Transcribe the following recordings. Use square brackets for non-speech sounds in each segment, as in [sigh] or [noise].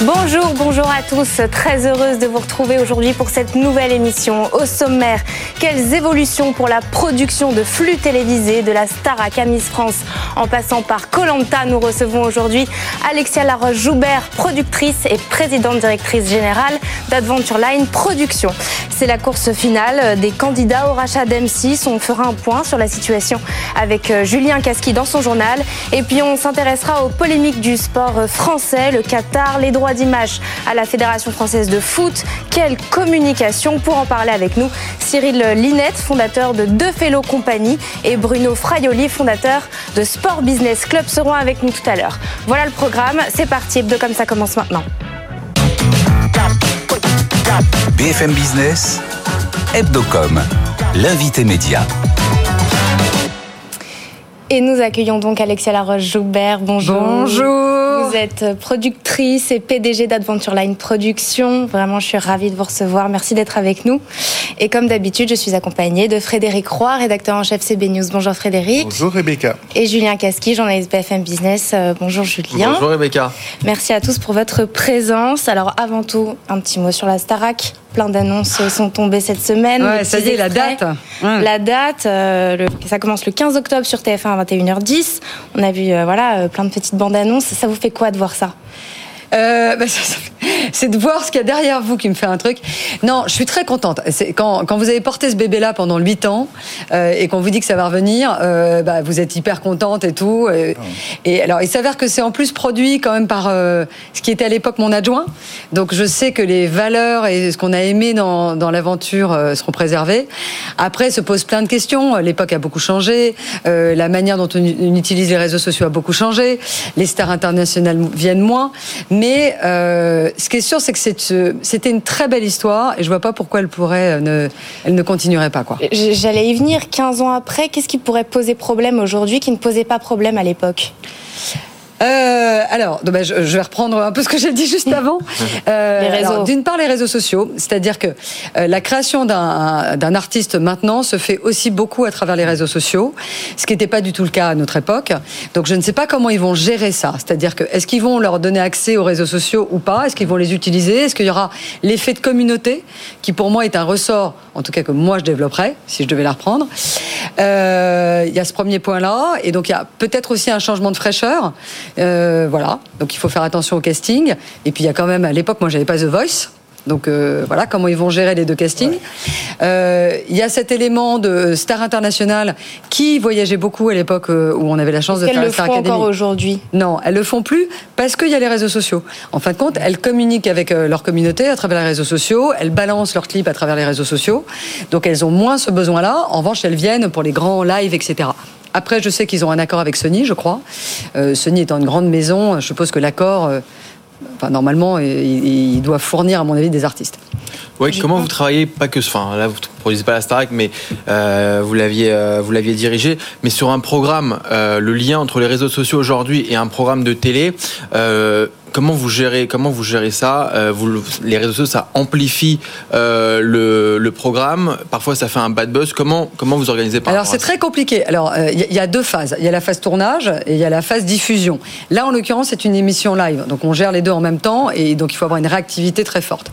Bonjour, bonjour à tous. Très heureuse de vous retrouver aujourd'hui pour cette nouvelle émission. Au sommaire, quelles évolutions pour la production de flux télévisés de la star à Miss France? En passant par Colanta. Nous recevons aujourd'hui Alexia Laroche-Joubert, productrice et présidente directrice générale d'Adventure Line Production. C'est la course finale des candidats au rachat d'M6. On fera un point sur la situation avec euh, Julien Casqui dans son journal. Et puis on s'intéressera aux polémiques du sport français, le Qatar, les droits d'image à la Fédération française de foot. Quelle communication Pour en parler avec nous, Cyril Linette, fondateur de Deux Fellow Compagnie, et Bruno Fraioli, fondateur de Sport Business Club, seront avec nous tout à l'heure. Voilà le programme, c'est parti, de comme ça commence maintenant. BFM Business, Hebdocom, l'invité média. Et nous accueillons donc Alexia Laroche-Joubert. Bonjour. Bonjour. Vous êtes productrice et PDG d'Adventure Line Production. Vraiment, je suis ravie de vous recevoir. Merci d'être avec nous. Et comme d'habitude, je suis accompagnée de Frédéric Roy, rédacteur en chef CB News. Bonjour Frédéric. Bonjour Rebecca. Et Julien Casqui, journaliste BFM Business. Euh, bonjour Julien. Bonjour Rebecca. Merci à tous pour votre présence. Alors avant tout, un petit mot sur la Starac. Plein d'annonces sont tombées cette semaine. Ouais, ça y est, la date. Ouais. La date, euh, le, ça commence le 15 octobre sur TF1 à 21h10. On a vu euh, voilà, euh, plein de petites bandes annonces. Ça vous fait quoi de voir ça? Euh, bah, [laughs] c'est de voir ce qu'il y a derrière vous qui me fait un truc. Non, je suis très contente. Quand, quand vous avez porté ce bébé-là pendant 8 ans euh, et qu'on vous dit que ça va revenir, euh, bah, vous êtes hyper contente et tout. euh, Et alors, il s'avère que c'est en plus produit quand même par ce qui était à l'époque mon adjoint. Donc, je sais que les valeurs et ce qu'on a aimé dans, dans l'aventure seront préservées. Après, se posent plein de questions. L'époque a beaucoup changé. La manière dont on, on utilise les réseaux sociaux a beaucoup changé. Les stars internationales viennent moins. Mais euh, ce qui est sûr, c'est que euh, c'était une très belle histoire et je vois pas pourquoi elle pourrait euh, ne, elle ne continuerait pas quoi. J'allais y venir 15 ans après. Qu'est-ce qui pourrait poser problème aujourd'hui qui ne posait pas problème à l'époque? Euh, alors, je, vais reprendre un peu ce que j'ai dit juste avant. [laughs] Euh, D'une part, les réseaux sociaux, c'est-à-dire que euh, la création d'un artiste maintenant se fait aussi beaucoup à travers les réseaux sociaux, ce qui n'était pas du tout le cas à notre époque. Donc, je ne sais pas comment ils vont gérer ça. C'est-à-dire que est-ce qu'ils vont leur donner accès aux réseaux sociaux ou pas? Est-ce qu'ils vont les utiliser? Est-ce qu'il y aura l'effet de communauté, qui pour moi est un ressort, en tout cas que moi je développerais si je devais la reprendre? Euh, Il y a ce premier point-là, et donc il y a peut-être aussi un changement de fraîcheur. Euh, voilà, donc il faut faire attention au casting. Et puis il y a quand même, à l'époque, moi j'avais pas The Voice. Donc euh, voilà comment ils vont gérer les deux castings. Euh, Il y a cet élément de star internationale qui voyageait beaucoup à l'époque où on avait la chance de faire le la Star font Academy. encore aujourd'hui? Non, elles le font plus parce qu'il y a les réseaux sociaux. En fin de compte, elles communiquent avec leur communauté à travers les réseaux sociaux, elles balancent leurs clips à travers les réseaux sociaux. Donc elles ont moins ce besoin-là. En revanche, elles viennent pour les grands lives, etc. Après, je sais qu'ils ont un accord avec Sony, je crois. Euh, Sony étant une grande maison, je suppose que l'accord, euh, enfin, normalement, il, il doit fournir, à mon avis, des artistes. Ouais, comment vous travaillez pas que enfin là vous ne produisez pas la Starac mais euh, vous l'aviez euh, vous l'aviez dirigé mais sur un programme euh, le lien entre les réseaux sociaux aujourd'hui et un programme de télé euh, comment vous gérez comment vous gérez ça Euh, vous les réseaux sociaux ça amplifie euh, le, le programme parfois ça fait un bad buzz comment comment vous organisez par Alors c'est très compliqué. Alors euh, il y, a- il y a deux phases. Il y a la phase tournage et il y a la phase diffusion. Là en l'occurrence c'est une émission live, donc on gère les deux en même temps et donc il faut avoir une réactivité très forte.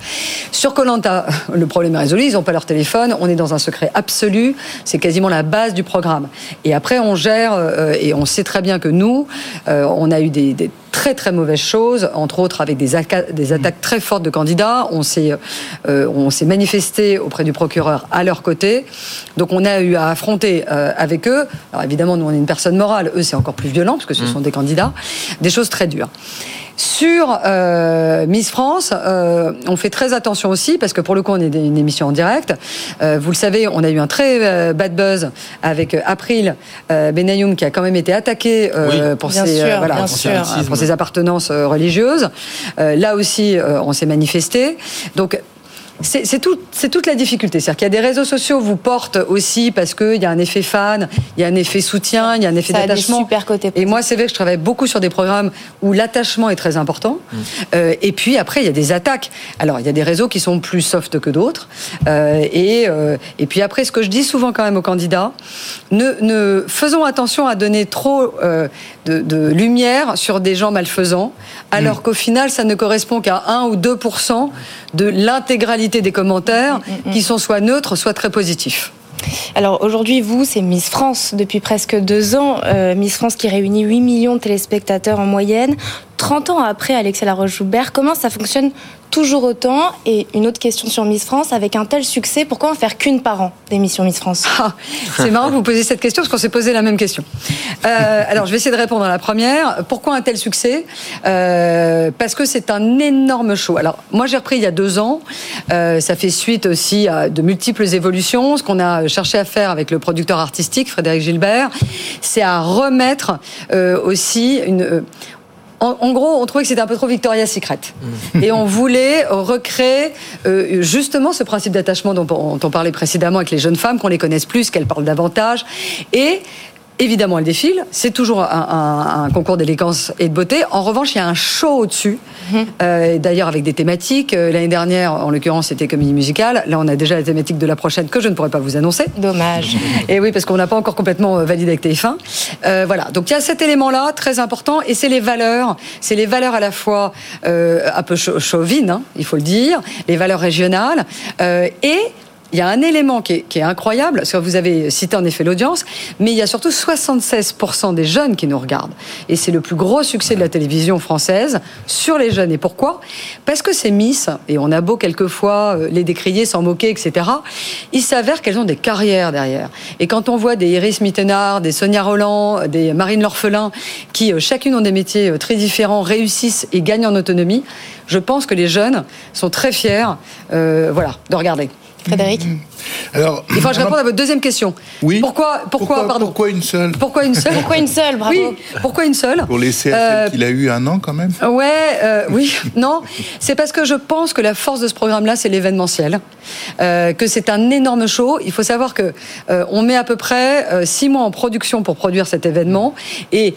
Sur Colanta, [laughs] le problème est résolu. Ils n'ont pas leur téléphone. On est dans un secret absolu. C'est quasiment la base du programme. Et après on gère et on sait très bien que nous, on a eu des, des très très mauvaises choses, entre autres avec des, des attaques très fortes de candidats. On s'est euh, on s'est manifesté auprès du procureur à leur côté. Donc on a eu à affronter euh, avec eux. Alors évidemment, nous on est une personne morale. Eux c'est encore plus violent parce que ce sont des candidats. Des choses très dures. Sur euh, Miss France, euh, on fait très attention aussi parce que pour le coup, on est une émission en direct. Euh, vous le savez, on a eu un très euh, bad buzz avec euh, April euh, Benayoum qui a quand même été attaqué Oui. pour, ses, sûr, voilà, pour, ses- appartenances religieuses. Euh, là aussi, euh, on s'est manifesté. Donc c'est tout, toute la difficulté. C'est-à-dire qu'il y a des réseaux sociaux vous portent aussi parce qu'il y a un effet fan, il y a un effet soutien, il y a un effet d'attachement. super côté. Et moi, c'est vrai que je travaille beaucoup sur des programmes où l'attachement est très important. Mmh. Euh, et puis après, il y a des attaques. Alors, il y a des réseaux qui sont plus soft que d'autres. Euh, et, euh, et puis après, ce que je dis souvent quand même aux candidats, ne, ne faisons attention à donner trop de, de, lumière sur des gens malfaisants, alors mmh. qu'au final, ça ne correspond qu'à 1 ou 2 de l'intégralité des commentaires mmh, mmh, qui sont soit neutres, soit très positifs. Alors aujourd'hui, vous, c'est Miss France depuis presque deux ans. Euh, Miss France qui réunit 8 millions de téléspectateurs en moyenne. 30 ans après Alexia Laroche-Joubert, comment ça fonctionne toujours autant Et une autre question sur Miss France, avec un tel succès, pourquoi en faire qu'une par an d'émission Miss France ah, C'est marrant que vous posiez cette question parce qu'on s'est posé la même question. Euh, alors je vais essayer de répondre à la première. Pourquoi un tel succès euh, Parce que c'est un énorme show. Alors moi j'ai repris il y a deux ans. Euh, ça fait suite aussi à de multiples évolutions. Ce qu'on a cherché à faire avec le producteur artistique Frédéric Gilbert, c'est à remettre aussi une en, gros, on trouvait que c'était un peu trop Victoria's Secret. Mm. Et on voulait recréer euh, justement ce principe d'attachement dont, dont on parlait précédemment avec les jeunes femmes, qu'on les connaisse plus, qu'elles parlent davantage. Et Évidemment, elle défile. C'est toujours un, concours d'élégance et de beauté. En revanche, il y a un show au-dessus. Mhm. Euh, d'ailleurs, avec des thématiques. Euh, l'année dernière, en l'occurrence, c'était comédie musicale. Là, on a déjà la thématique de la prochaine que je ne pourrais pas vous annoncer. Dommage. Et oui, parce qu'on n'a pas encore complètement euh, validé avec TF1. voilà. Donc, il y a cet élément-là très important. Et c'est les valeurs. C'est les valeurs à la fois un peu chauvines, hein, il faut le dire, les valeurs régionales. et il y a un élément qui est, incroyable, parce que vous avez cité en effet l'audience, mais il y a surtout 76% des jeunes qui nous regardent. Et c'est le plus gros succès de la télévision française sur les jeunes. Et pourquoi? Parce que ces Miss, et on a beau quelquefois euh, les décrier, s'en moquer, etc., il s'avère qu'elles ont des carrières derrière. Et quand on voit des Iris Mittenard, des Sonia Roland, des Marine L'Orphelin, qui euh, chacune ont des métiers euh, très différents, réussissent et gagnent en autonomie, je pense que les jeunes sont très fiers voilà, de regarder. Frédéric alors, Il faut que je réponde à votre deuxième question. Oui. Pourquoi, pourquoi, pardon Pourquoi une seule? Pourquoi une seule? Pourquoi une seule? Bravo. Oui, pourquoi une seule? Pour laisser à celle euh, qu'il a eu un an quand même Ouais, euh, oui, [laughs] non. C'est parce que je pense que la force de ce programme-là, c'est l'événementiel. Euh, que c'est un énorme show. Il faut savoir que on met à peu près six mois en production pour produire cet événement. Et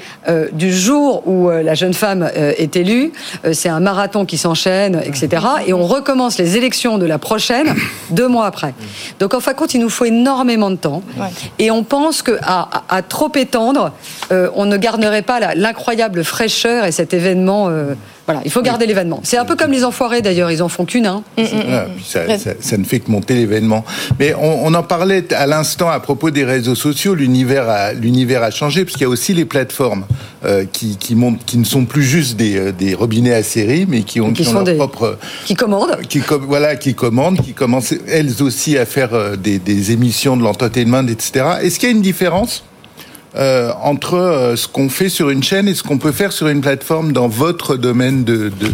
du jour où la jeune femme est élue, c'est un marathon qui s'enchaîne, etc. Et on recommence les élections de la prochaine deux mois après. Donc en fin de compte, il nous faut énormément de temps. Et on pense qu'à à, trop étendre, euh, on ne garderait pas l'incroyable fraîcheur et cet événement. Euh, voilà, il faut garder l'événement. C'est un peu comme les enfoirés d'ailleurs, ils en font qu'une. Hein. Mm, mm, mm, ça, ne fait que monter l'événement. Mais on, en parlait à l'instant à propos des réseaux sociaux. L'univers a, l'univers a changé parce qu'il y a aussi les plateformes euh, qui, qui, montent, qui ne sont plus juste des, euh, des robinets à série, mais qui ont, qui, leur propre, qui commandent, qui voilà, qui commandent, qui commencent elles aussi à faire euh, des, des émissions de l'entertainment, etc. Est-ce qu'il y a une différence? Euh, entre euh, ce qu'on fait sur une chaîne et ce qu'on peut faire sur une plateforme dans votre domaine de, de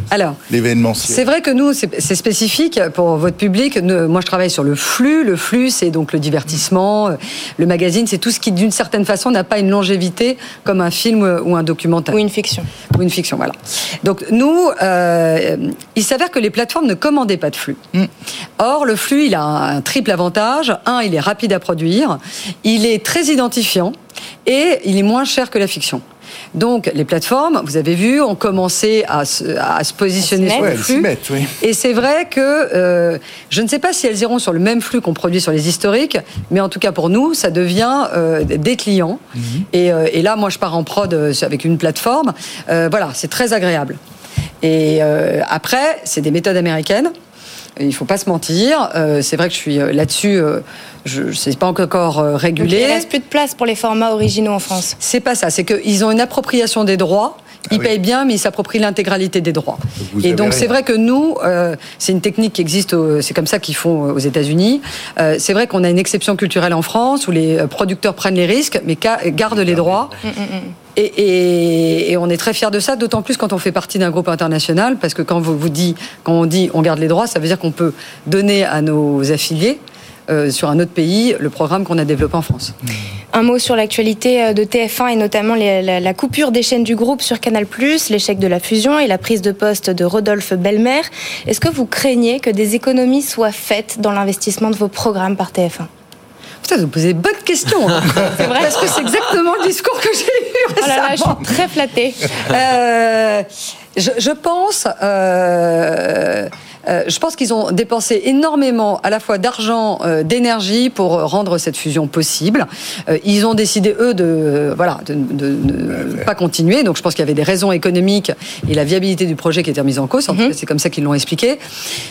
l'événementiel C'est vrai que nous, c'est spécifique pour votre public. moi, je travaille sur le flux. Le flux, c'est donc le divertissement. Le magazine, c'est tout ce qui, d'une certaine façon, n'a pas une longévité comme un film ou un documentaire. Ou une fiction. Ou une fiction, voilà. Donc, nous, euh, il s'avère que les plateformes ne commandaient pas de flux. Mm. Or, le flux, il a un triple avantage. Un, il est rapide à produire. Il est très identifiant et il est moins cher que la fiction. Donc les plateformes, vous avez vu, ont commencé à se, positionner sur le flux. Et c'est vrai que euh, je ne sais pas si elles iront sur le même flux qu'on produit sur les historiques, mais en tout cas pour nous, ça devient euh, des clients. Mhm. Euh, et, là, moi, je pars en prod avec une plateforme. voilà, c'est très agréable. Et après, c'est des méthodes américaines. Il ne faut pas se mentir. c'est vrai que je suis là-dessus je sais pas encore euh, régulé. il reste plus de place pour les formats originaux en France. C'est pas ça, c'est qu'ils ont une appropriation des droits. Ils ah payent bien, mais ils s'approprient l'intégralité des droits. et donc c'est vrai que nous, euh, c'est une technique qui existe, c'est comme ça qu'ils font aux États-Unis. Euh, c'est vrai qu'on a une exception culturelle en France où les producteurs prennent les risques, mais gardent les droits. Et, et, on est très fiers de ça, d'autant plus quand on fait partie d'un groupe international, parce que quand vous, vous dit, quand on dit on garde les droits, ça veut dire qu'on peut donner à nos affiliés euh, sur un autre pays le programme qu'on a développé en France. Un mot sur l'actualité euh, de TF1 et notamment les- la, la coupure des chaînes du groupe sur Canal+, l'échec de la fusion et la prise de poste de Rodolphe Belmer. Est-ce que vous craignez que des économies soient faites dans l'investissement de vos programmes par TF1 Putain, vous posez bonne question. hein. [laughs] C'est vrai Parce que c'est exactement le discours que j'ai eu Oh là là, je suis très flattée. Euh, je, je pense, euh, euh, je pense qu'ils ont dépensé énormément à la fois d'argent, euh, d'énergie pour rendre cette fusion possible. Euh, ils ont décidé eux de, euh, voilà, de ne pas continuer. Donc je pense qu'il y avait des raisons économiques et la viabilité du projet qui était remise en cause. En tout cas, c'est comme ça qu'ils l'ont expliqué.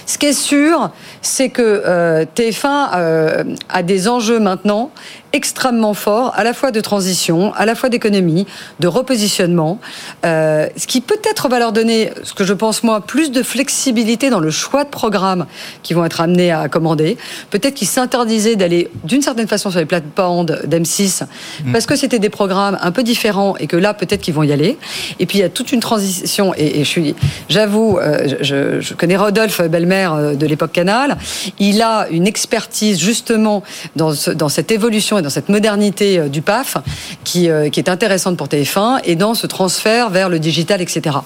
Ce qui est sûr, c'est que euh, TF1 euh, a des enjeux maintenant extrêmement forts, à la fois de transition, à la fois d'économie, de repositionnement, euh, ce qui peut-être va leur donner, ce que je pense moi, plus de flexibilité dans le choix de programmes qui vont être amenés à commander. Peut-être qu'ils s'interdisaient d'aller d'une certaine façon sur les plateformes d'M6 parce que c'était des programmes un peu différents et que là peut-être qu'ils vont y aller. Et puis il y a toute une transition et, et je suis, j'avoue, euh, je, je connais Rodolphe Belmer euh, de l'époque Canal. Il a une expertise justement dans, ce- dans cette évolution dans cette modernité euh, du PAF qui, euh, qui est intéressante pour TF1 et dans ce transfert vers le digital, etc.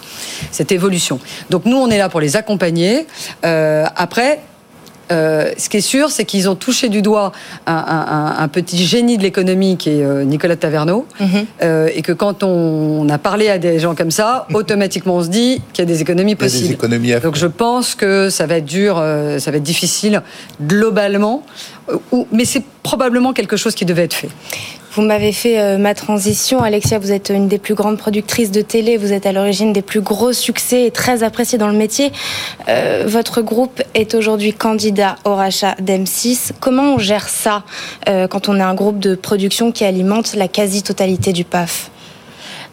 Cette évolution. Donc nous, on est là pour les accompagner. Euh, après, euh, ce qui est sûr, c'est qu'ils ont touché du doigt un, un- un petit génie de l'économie qui est euh, Nicolas Taverneau, Euh, et que quand on, a parlé à des gens comme ça, automatiquement on se dit qu'il y a des économies a des possibles. économies Donc je pense que ça va être dur, ça va être difficile globalement, mais c'est probablement quelque chose qui devait être fait. Vous m'avez fait euh, ma transition. Alexia, vous êtes une des plus grandes productrices de télé. Vous êtes à l'origine des plus gros succès et très appréciée dans le métier. Euh, votre groupe est aujourd'hui candidat au rachat d'M6. Comment on gère ça euh, quand on est un groupe de production qui alimente la quasi-totalité du PAF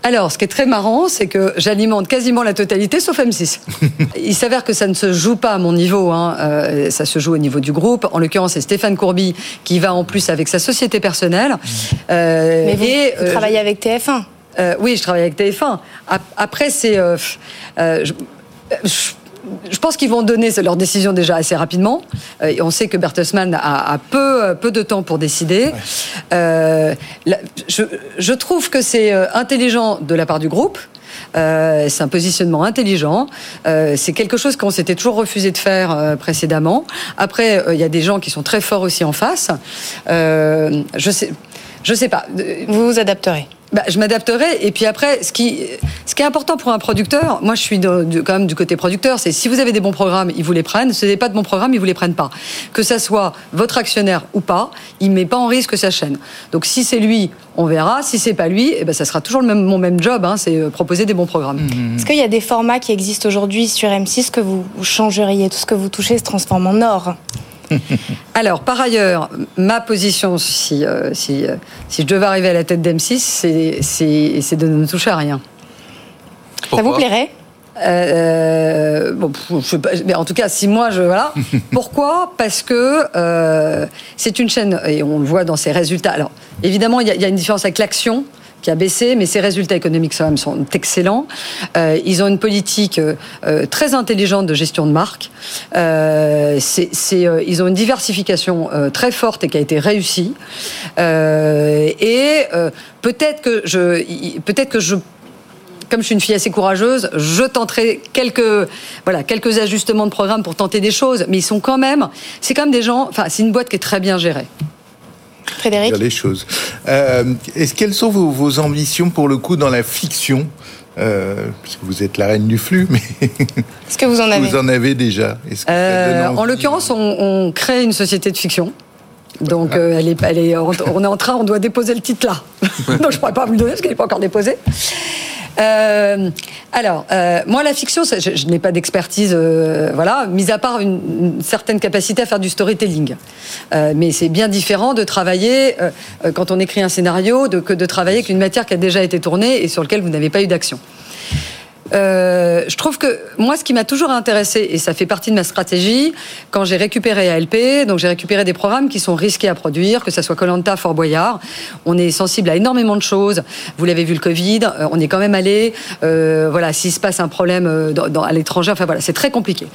Alors, ce qui est très marrant, c'est que j'alimente quasiment la totalité sauf M6. [laughs] Il s'avère que ça ne se joue pas à mon niveau, hein, euh, ça se joue au niveau du groupe. En l'occurrence, c'est Stéphane Courby qui va en plus avec sa société personnelle. Euh, Mais vous, et, vous euh, travaillez avec TF1. Euh, oui, je travaille avec TF1. Ap- Après, c'est. euh, pff, euh, je, je- je pense qu'ils vont donner leur décision déjà assez rapidement. Euh, on sait que Bertelsmann a, a peu, euh, peu de temps pour décider. Euh, la- je, je trouve que c'est intelligent de la part du groupe. Euh, c'est un positionnement intelligent. Euh, c'est quelque chose qu'on s'était toujours refusé de faire euh, précédemment. Après, il y a des gens qui sont très forts aussi en face. Je sais, je sais pas. Euh, Vous vous adapterez. bah, je m'adapterai. Et puis après, ce qui, ce qui est important pour un producteur, moi je suis de- de- quand même du côté producteur, c'est si vous avez des bons programmes, ils vous les prennent. Si vous n'avez pas de bons programmes, ils vous les prennent pas. Que ça soit votre actionnaire ou pas, il met pas en risque sa chaîne. Donc si c'est lui, on verra. Si c'est pas lui, eh ben, ça sera toujours le même, mon même job, hein, c'est euh, proposer des bons programmes. Est-ce qu'il y a des formats qui existent aujourd'hui sur M6 que vous, vous changeriez Tout ce que vous touchez se transforme en or? [laughs] Alors, par ailleurs, ma position, si, euh, si, euh, si je devais arriver à la tête d'M6, c'est- de ne toucher à rien. Ça vous plairait? Euh, bon, pff, je sais pas, mais en tout cas, si moi je voilà. [laughs] Pourquoi? Parce que euh, c'est une chaîne et on le voit dans ses résultats. Alors évidemment, il y, a- il y a une différence avec l'action qui a baissé, mais ses résultats économiques quand même sont excellents. Euh, ils ont une politique euh, euh, très intelligente de gestion de marque. Ils ont une diversification très forte et qui a été réussie. Et peut-être que je, peut-être que je comme je suis une fille assez courageuse, je tenterai quelques, voilà, quelques ajustements de programme pour tenter des choses. Mais ils sont quand même, c'est quand même des gens, enfin, c'est une boîte qui est très bien gérée. Frédéric dire les choses. Euh, est-ce quelles sont vos, vos ambitions pour le coup dans la fiction? Euh, parce que vous êtes la reine du flux, mais [laughs] Est-ce que vous en avez? Vous en avez déjà. Est-ce que ça Euh, en l'occurrence, on, on crée une société de fiction. Donc, euh, elle est, elle est, on on est en train, on doit déposer le titre là. [laughs] Donc, je ne pourrais pas vous le donner parce qu'il n'est pas encore déposé. Euh, alors, euh, moi, la fiction, je, n'ai pas d'expertise, euh, voilà, mis à part une, certaine capacité à faire du storytelling. Mais c'est bien différent de travailler, quand on écrit un scénario, que de travailler avec une matière qui a déjà été tournée et sur laquelle vous n'avez pas eu d'action. Euh, je trouve que moi, ce qui m'a toujours intéressé, et ça fait partie de ma stratégie, quand j'ai récupéré ALP, donc j'ai récupéré des programmes qui sont risqués à produire, que ce soit Colanta, Fort Boyard. On est sensible à énormément de choses. Vous l'avez vu le Covid, euh, on est quand même allé. Euh, voilà, s'il se passe un problème euh, dans, dans- à l'étranger, enfin voilà, c'est très compliqué.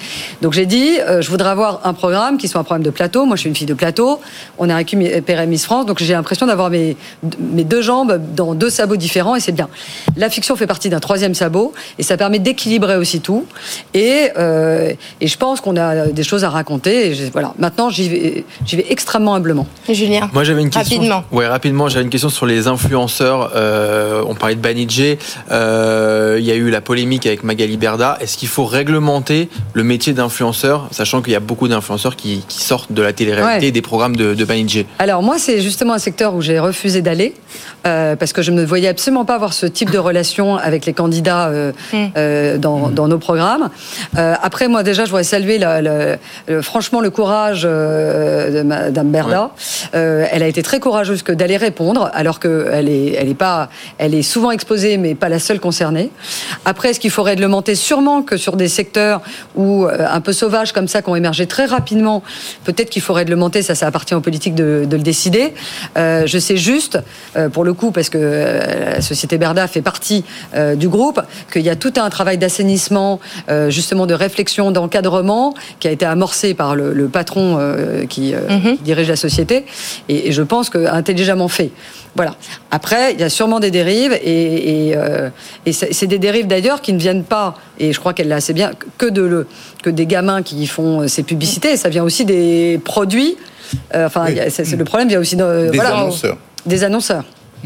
Donc j'ai dit, euh, je voudrais avoir un programme qui soit un programme de plateau. Moi, je suis une fille de plateau. On a récupéré Miss France, donc j'ai l'impression d'avoir mes, mes deux jambes dans deux sabots différents et c'est bien. La fiction fait partie d'un troisième sabot ça permet d'équilibrer aussi tout. Et, euh, et je pense qu'on a des choses à raconter. Et je- voilà. Maintenant, j'y vais, extrêmement humblement. Julien. Moi j'avais une question. Rapidement. Ouais, rapidement, j'avais une question sur les influenceurs. Euh, on parlait de Banijé. Euh, Il y a eu la polémique avec Magali Berda. Est-ce qu'il faut réglementer le métier d'influenceur, sachant qu'il y a beaucoup d'influenceurs qui, qui sortent de la télé-réalité Ouais. et des programmes de, de Banijé Alors moi, c'est justement un secteur où j'ai refusé d'aller euh, parce que je ne voyais absolument pas avoir ce type de relation avec les candidats euh. Euh, dans, dans nos programmes. Euh, après, moi déjà, je voudrais saluer la- la- le- franchement le courage euh, de Madame Berda. Euh, elle a été très courageuse que d'aller répondre, alors qu'elle est, elle est pas, elle est souvent exposée, mais pas la seule concernée. Après, est-ce qu'il faut réglementer? Sûrement que sur des secteurs où euh, un peu sauvages comme ça, qui ont émergé très rapidement, peut-être qu'il faut réglementer. Ça, ça appartient aux politiques de, de le décider. Euh, je sais juste, euh, pour le coup, parce que euh, la société Berda fait partie euh, du groupe, qu'il y a tout un travail d'assainissement, euh, justement de réflexion, d'encadrement, qui a été amorcé par le, le patron euh, qui, euh, Mhm. qui dirige la société, et, et je pense que intelligemment fait. Voilà. Après, il y a sûrement des dérives, et, et, euh, et c'est des dérives d'ailleurs qui ne viennent pas, et je crois qu'elle l'a assez bien, que de le, que des gamins qui font ces publicités. Ça vient aussi des produits. Euh, enfin, Oui. le problème vient aussi de, Des voilà, annonceurs. des annonceurs.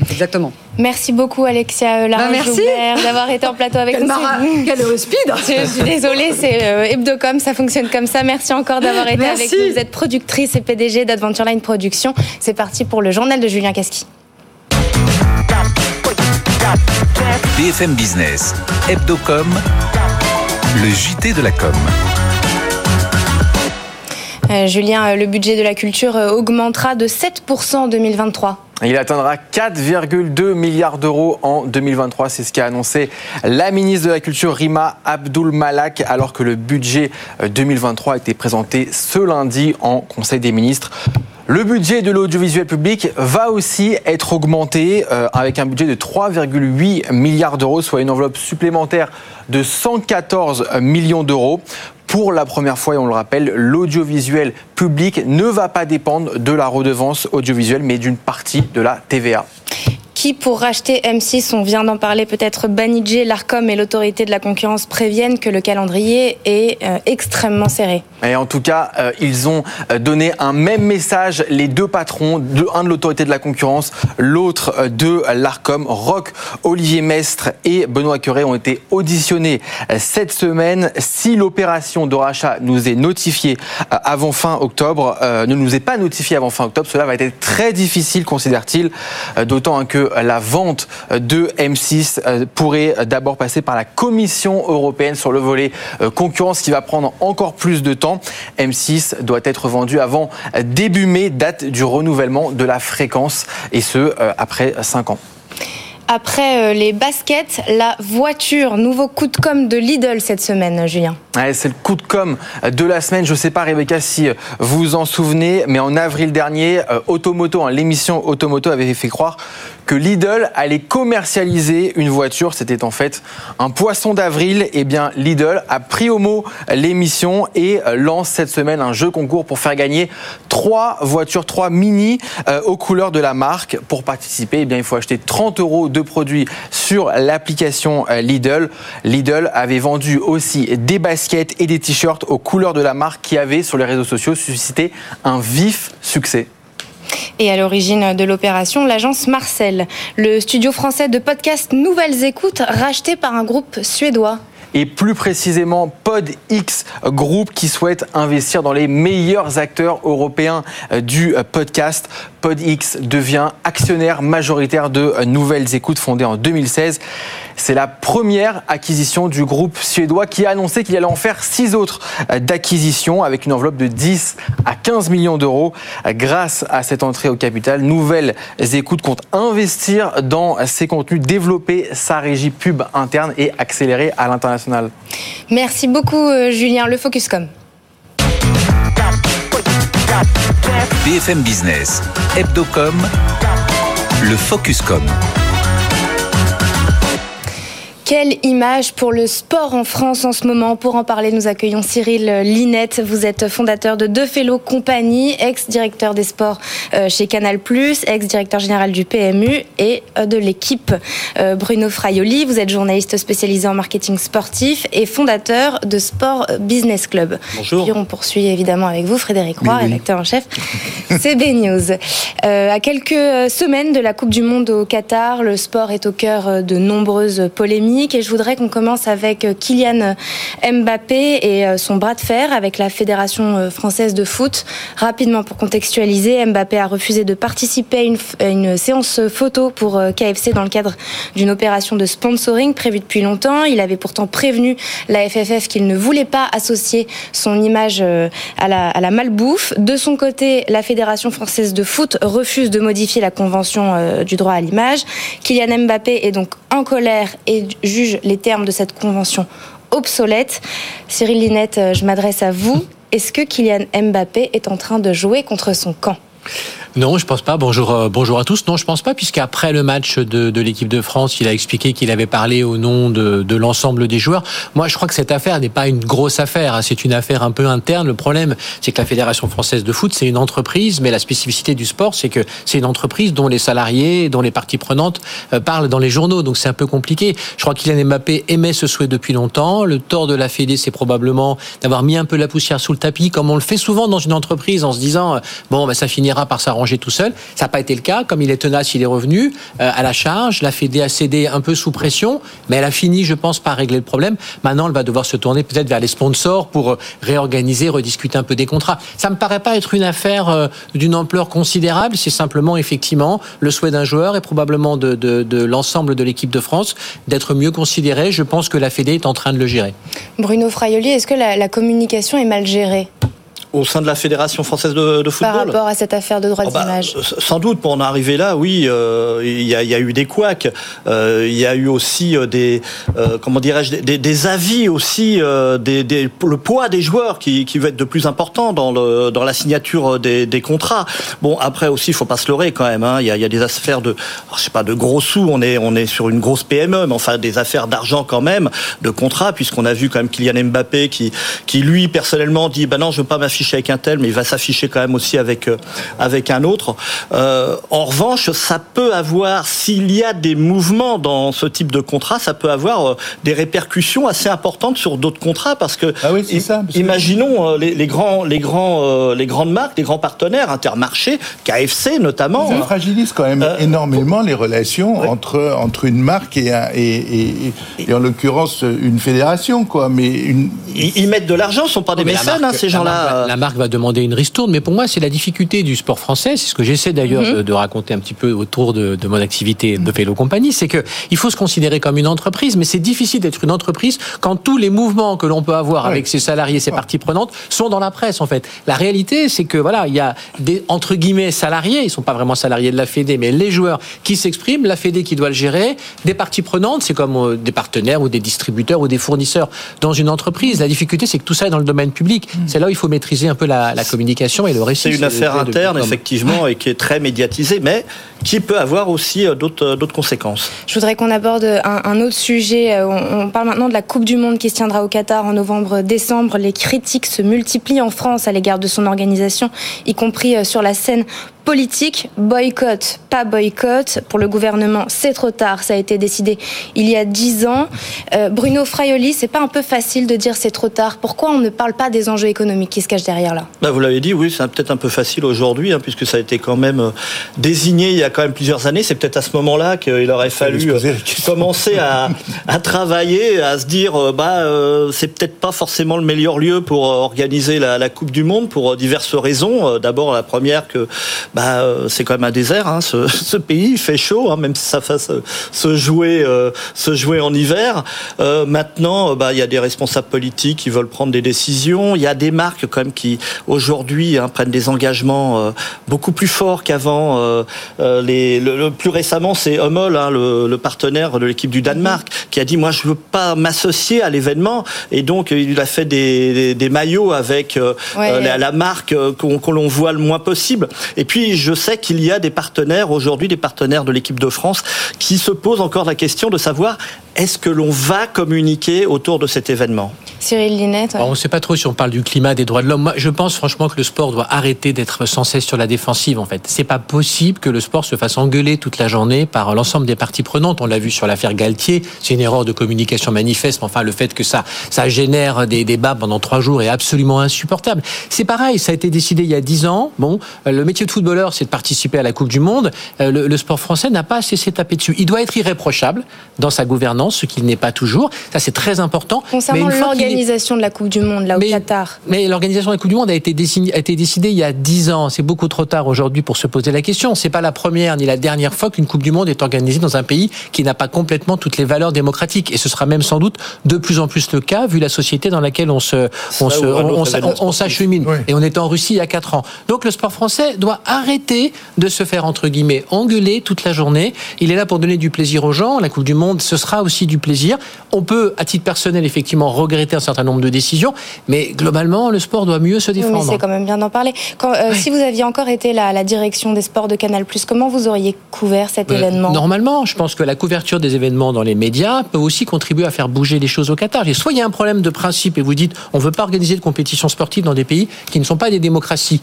Exactement. Merci beaucoup Alexia Larange Bah, merci. Joubert, d'avoir été en plateau avec Quel, nous. mara- quel speed Je suis désolée, c'est euh, Hebdocom, ça fonctionne comme ça. Merci encore d'avoir été Merci. avec nous. Vous êtes productrice et PDG d'Adventure Line Production. C'est parti pour le journal de Julien Casqui. BFM Business, Hebdocom, le JT de la com. Euh, Julien, euh, le budget de la culture euh, augmentera de 7% en 2023. Il atteindra 4,2 milliards d'euros en 2023. C'est ce qu'a annoncé la ministre de la Culture, Rima Abdul Malak, alors que le budget euh, 2023 a été présenté ce lundi en Conseil des ministres. Le budget de l'audiovisuel public va aussi être augmenté euh, avec un budget de 3,8 milliards d'euros, soit une enveloppe supplémentaire de 114 millions d'euros. Pour la première fois, et on le rappelle, l'audiovisuel public ne va pas dépendre de la redevance audiovisuelle, mais d'une partie de la TVA. Qui pour racheter M6 On vient d'en parler peut-être. Banijé, l'Arcom et l'autorité de la concurrence préviennent que le calendrier est euh, extrêmement serré. Et en tout cas, euh, ils ont euh, donné un même message, les deux patrons, un de l'autorité de la concurrence, l'autre euh, de l'ARCOM. Roch, Olivier Mestre et Benoît Curé ont été auditionnés euh, cette semaine. Si l'opération de rachat nous est notifiée avant fin octobre, euh, ne nous est pas notifiée avant fin octobre, cela va être très difficile, considère-t-il, d'autant que la vente de M6 euh, pourrait d'abord passer par la Commission européenne sur le volet euh, concurrence qui va prendre encore plus de temps. M6 doit être vendu avant début mai, date du renouvellement de la fréquence, et ce, euh, après 5 ans. Après euh, les baskets, la voiture, nouveau coup de com' de Lidl cette semaine, Julien. C'est le coup de com de la semaine. Je sais pas, Rebecca, si vous vous en souvenez, mais en avril dernier, euh, Automoto, hein, l'émission Automoto avait fait croire que Lidl allait commercialiser une voiture. C'était en fait un poisson d'avril. Eh bien, Lidl a pris au mot l'émission et euh, lance cette semaine un jeu concours pour faire gagner trois voitures, trois mini euh, aux couleurs de la marque. Pour participer, eh il faut acheter 30 euros de produits sur l'application Lidl. Lidl avait vendu aussi des baskets et des t-shirts aux couleurs de la marque qui avaient sur les réseaux sociaux suscité un vif succès. Et à l'origine de l'opération, l'agence Marcel, le studio français de podcast Nouvelles Écoutes, racheté par un groupe suédois. et plus précisément PodX Group qui souhaite investir dans les meilleurs acteurs européens euh, du euh, podcast. PodX devient actionnaire majoritaire de Nouvelles Écoutes fondée en 2016. C'est la première acquisition du groupe suédois qui a annoncé qu'il allait en faire six autres d'acquisitions avec une enveloppe de 10 à 15 millions d'euros. Grâce à cette entrée au capital, Nouvelle Écoute compte investir dans ses contenus, développer sa régie pub interne et accélérer à l'international. Merci beaucoup euh, Julien. Le Focuscom. BFM Business, Hebdocom, le Focuscom. Quelle image pour le sport en France en ce moment Pour en parler, nous accueillons Cyril Linette. Vous êtes fondateur de Deux Fellow Compagnie, ex-directeur des sports euh, chez Canal+, ex-directeur général du PMU et euh, de l'équipe euh, Bruno Fraioli. Vous êtes journaliste spécialisé en marketing sportif et fondateur de Sport Business Club. Bonjour. Puis on poursuit évidemment avec vous, Frédéric Roy, rédacteur en chef CB News. à quelques semaines de la Coupe du Monde au Qatar, le sport est au cœur de nombreuses polémiques et je voudrais qu'on commence avec euh, Kylian Mbappé et euh, son bras de fer avec la Fédération euh, française de foot. Rapidement pour contextualiser, Mbappé a refusé de participer à une, séance photo pour KFC dans le cadre d'une opération de sponsoring prévue depuis longtemps. Il avait pourtant prévenu la FFF qu'il ne voulait pas associer son image à la, à la malbouffe. De son côté, la Fédération française de foot refuse de modifier la convention du droit à l'image. Kylian Mbappé est donc en colère et juge les termes de cette convention obsolète. Cyril Linette, euh, je m'adresse à vous. Est-ce que Kylian Mbappé est en train de jouer contre son camp? Non, je pense pas. Bonjour, euh, bonjour à tous. Non, je pense pas, puisqu'après le match de, l'équipe de France, il a expliqué qu'il avait parlé au nom de, l'ensemble des joueurs. Moi, je crois que cette affaire n'est pas une grosse affaire. Hein. C'est une affaire un peu interne. Le problème, c'est que la Fédération française de foot, c'est une entreprise, mais la spécificité du sport, c'est que c'est une entreprise dont les salariés, dont les parties prenantes euh, parlent dans les journaux. Donc c'est un peu compliqué. Je crois qu'il Kylian Mbappé aimait ce souhait depuis longtemps. Le tort de la Fédé, c'est probablement d'avoir mis un peu la poussière sous le tapis, comme on le fait souvent dans une entreprise, en se disant euh, bon, ben, ça finira par s'arranger tout seul. Ça n'a pas été le cas. Comme il est tenace, il est revenu euh, à la charge. La Fédé a cédé un peu sous pression, mais elle a fini, je pense, par régler le problème. Maintenant, elle va devoir se tourner peut-être vers les sponsors pour euh, réorganiser, rediscuter un peu des contrats. Ça me paraît pas être une affaire euh, d'une ampleur considérable. C'est simplement, effectivement, le souhait d'un joueur et probablement de, l'ensemble de l'équipe de France d'être mieux considéré. Je pense que la Fédé est en train de le gérer. Bruno Fraioli, est-ce que la communication est mal gérée? Au sein de la Fédération française de, de football Par rapport à cette affaire de droit oh d'image Sans doute, pour en arriver là, oui, euh, il y, a, y, a, eu des couacs, euh, il y a eu aussi euh, des, euh, comment dirais-je, des, des, avis aussi, euh, des, des, le poids des joueurs qui, qui va être de plus important dans, le, dans la signature des, des contrats. Bon, après aussi, il faut pas se leurrer quand même. Hein, il, y a, il y a des affaires de, je sais pas, de gros sous. On est, on est sur une grosse PME, mais enfin des affaires d'argent quand même, de contrats, puisqu'on a vu quand même Kylian Mbappé qui, qui lui personnellement dit, ben non, je veux pas avec un tel, mais il va s'afficher quand même aussi avec euh, avec un autre. Euh, en revanche, ça peut avoir, s'il y a des mouvements dans ce type de contrat, ça peut avoir euh, des répercussions assez importantes sur d'autres contrats, parce que ah oui, ça, imaginons les, les, grands les grands les grandes marques, les grands partenaires, Intermarché, KFC notamment. Ça fragilise quand même énormément les relations entre entre une marque et, et, et, en l'occurrence une fédération, quoi. Mais une... ils, mettent de l'argent, ce sont pas des mécènes, hein, ces gens-là la marque va demander une ristourne. Mais pour moi, c'est la difficulté du sport français. C'est ce que j'essaie d'ailleurs mhm. de, raconter un petit peu autour de, mon activité de vélo compagnie. C'est que il faut se considérer comme une entreprise, mais c'est difficile d'être une entreprise quand tous les mouvements que l'on peut avoir avec ses salariés, ses parties prenantes, sont dans la presse. En fait, la réalité, c'est que voilà, il y a des entre guillemets salariés. Ils sont pas vraiment salariés de la Fédé, mais les joueurs qui s'expriment, la Fédé qui doit le gérer, des parties prenantes, c'est comme euh, des partenaires ou des distributeurs ou des fournisseurs dans une entreprise. La difficulté, c'est que tout ça est dans le domaine public. Mm. C'est là où il faut maîtriser un peu la, communication et le récit. C'est une affaire interne, effectivement, et qui est très médiatisée, mais qui peut avoir aussi euh, euh, d'autres conséquences. Je voudrais qu'on aborde un, autre sujet. Euh, on, parle maintenant de la Coupe du Monde qui se tiendra au Qatar en novembre-décembre. Les critiques se multiplient en France à l'égard de son organisation, y compris sur la scène politique, boycott, pas boycott. Pour le gouvernement, c'est trop tard. Ça a été décidé il y a dix ans. Bruno Fraioli, c'est pas un peu facile de dire c'est trop tard Pourquoi on ne parle pas des enjeux économiques qui se cachent carrière-là bah, Vous l'avez dit, oui, c'est peut-être un peu facile aujourd'hui, hein, puisque ça a été quand même euh, désigné il y a quand même plusieurs années. C'est peut-être à ce moment-là qu'il aurait fallu euh, commencer à, à, travailler, à se dire, euh, bah, c'est peut-être pas forcément le meilleur lieu pour organiser la, la Coupe du Monde pour diverses raisons. D'abord, la première que bah, c'est quand même un désert, hein, ce, ce, pays, il fait chaud, hein, même si ça fasse se jouer, se jouer en hiver. maintenant, bah, il y a des responsables politiques qui veulent prendre des décisions. Il y a des marques quand même qui aujourd'hui hein, prennent des engagements euh, beaucoup plus forts qu'avant. Euh, euh, les, le, plus récemment, c'est Hummel, hein, le, le, partenaire de l'équipe du Danemark, qui a dit moi je veux pas m'associer à l'événement et donc il a fait des, des, des maillots avec la, la, marque qu'on l'on voit le moins possible. Et puis je sais qu'il y a des partenaires aujourd'hui, des partenaires de l'équipe de France, qui se posent encore la question de savoir est-ce que l'on va communiquer autour de cet événement? Cyril Linette On ne sait pas trop si on parle du climat, des droits de l'homme. Moi, je pense franchement que le sport doit arrêter d'être sans cesse sur la défensive. En fait, c'est pas possible que le sport se fasse engueuler toute la journée par l'ensemble des parties prenantes. On l'a vu sur l'affaire Galtier. C'est une erreur de communication manifeste. Mais enfin, le fait que ça, ça génère des débats pendant trois jours est absolument insupportable. C'est pareil. Ça a été décidé il y a dix ans. Bon, euh, le métier de footballeur, c'est de participer à la Coupe du Monde. Euh, le, le sport français n'a pas cessé de taper dessus. Il doit être irréprochable dans sa gouvernance ce qu'il n'est pas toujours. Ça, c'est très important. Concernant l'organisation de la Coupe du Monde, là, au Qatar. Mais l'organisation de la Coupe du Monde a été, décidée, a été décidée il y a 10 ans. C'est beaucoup trop tard aujourd'hui pour se poser la question. C'est pas la première ni la dernière fois qu'une Coupe du Monde est organisée dans un pays qui n'a pas complètement toutes les valeurs démocratiques. Et ce sera même sans doute de plus en plus le cas, vu la société dans laquelle on se, on se, on, s'achemine. Et on était en Russie il y a 4 ans. Donc le sport français doit arrêter de se faire, entre guillemets, engueuler toute la journée. Il est là pour donner du plaisir aux gens. La Coupe du Monde, ce sera aussi du plaisir. On peut, à titre personnel, effectivement, regretter un certain nombre de décisions, mais globalement, le sport doit mieux se défendre. c'est quand même bien d'en parler. Quand, euh, Si vous aviez encore été la, la direction des sports de Canal+, comment vous auriez couvert cet événement? Normalement, je pense que la couverture des événements dans les médias peut aussi contribuer à faire bouger les choses au Qatar. Et soit il y a un problème de principe et vous dites on ne veut pas organiser de compétitions sportives dans des pays qui ne sont pas des démocraties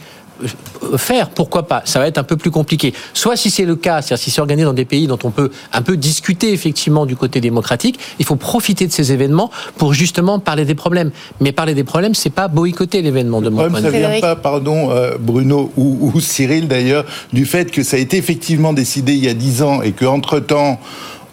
faire, pourquoi pas Ça va être un peu plus compliqué. Soit si c'est le cas, c'est-à-dire si c'est organisé dans des pays dont on peut un peu discuter effectivement du côté démocratique, il faut profiter de ces événements pour justement parler des problèmes. Mais parler des problèmes, c'est pas boycotter l'événement de mon point Ça vient pas, pardon, euh, Bruno ou, ou Cyril d'ailleurs, du fait que ça a été effectivement décidé il y a dix ans et qu'entre temps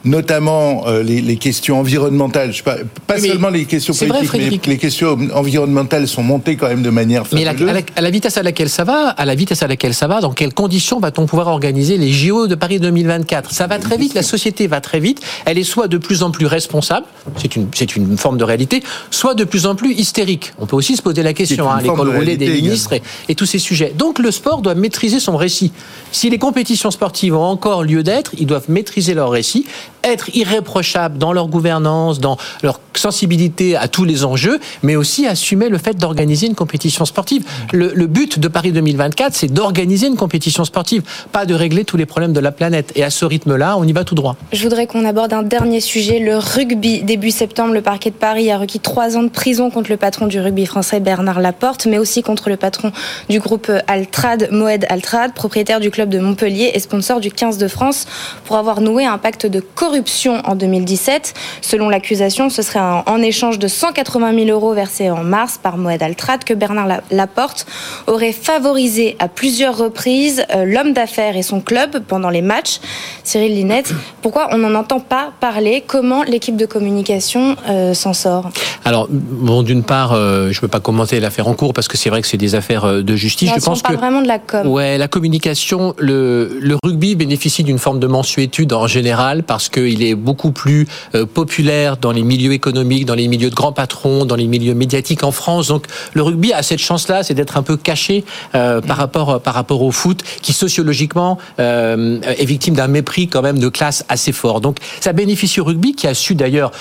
notamment euh, les, les, questions environnementales. Je sais pas, pas seulement les questions politiques, mais les questions environnementales sont montées quand même de manière. Mais à, la, à, la, vitesse à laquelle ça va, à la vitesse à laquelle ça va, dans quelles conditions va-t-on pouvoir organiser les JO de Paris 2024 Ça va très vite. La société va très vite. Elle est soit de plus en plus responsable, c'est une c'est une forme de réalité, soit de plus en plus hystérique. On peut aussi se poser la question, hein, l'école roulée des ministres et, et tous ces sujets. Donc le sport doit maîtriser son récit. Si les compétitions sportives ont encore lieu d'être, ils doivent maîtriser leur récit être irréprochables dans leur gouvernance, dans leur sensibilité à tous les enjeux, mais aussi assumer le fait d'organiser une compétition sportive. Le, le, but de Paris 2024, c'est d'organiser une compétition sportive, pas de régler tous les problèmes de la planète. Et à ce rythme-là, on y va tout droit. Je voudrais qu'on aborde un dernier sujet, le rugby. Début septembre, le parquet de Paris a requis trois ans de prison contre le patron du rugby français Bernard Laporte, mais aussi contre le patron du groupe Altrad, Moed Altrad, propriétaire du club de Montpellier et sponsor du 15 de France, pour avoir noué un pacte de corruption en 2017. Selon l'accusation, ce serait en échange de 180 000 euros versés en mars par Moed Altrat que Bernard Laporte aurait favorisé à plusieurs reprises euh, l'homme d'affaires et son club pendant les matchs. Cyril Linette, pourquoi on n'en entend pas parler? Comment l'équipe de communication euh, s'en sort? Alors, bon, d'une part, euh, je ne peux pas commenter l'affaire en cours parce que c'est vrai que c'est des affaires de justice. je pense que vraiment de la com. Ouais, la communication, le, le rugby bénéficie d'une forme de mensuétude en général parce que il est beaucoup plus euh, populaire dans les milieux économiques, dans les milieux de grands patrons, dans les milieux médiatiques en France. Donc le rugby a cette chance-là, c'est d'être un peu caché euh, par rapport par rapport au foot, qui sociologiquement euh, est victime d'un mépris quand même de classe assez fort. Donc ça bénéficie au rugby, qui a su d'ailleurs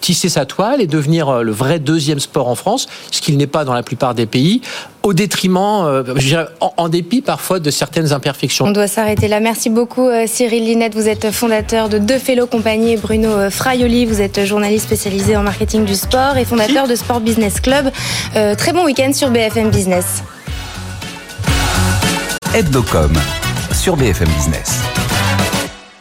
tisser sa toile et devenir le vrai deuxième sport en France, ce qu'il n'est pas dans la plupart des pays au détriment, dirais, en, dépit parfois de certaines imperfections. On doit s'arrêter là. Merci beaucoup Cyril Linette. Vous êtes fondateur de Deux Fellow Compagnie Bruno euh, Fraioli. Vous êtes journaliste spécialisé en marketing du sport et fondateur de Sport Business Club. Euh, très bon week-end sur BFM Business. Hebdocom sur BFM Business.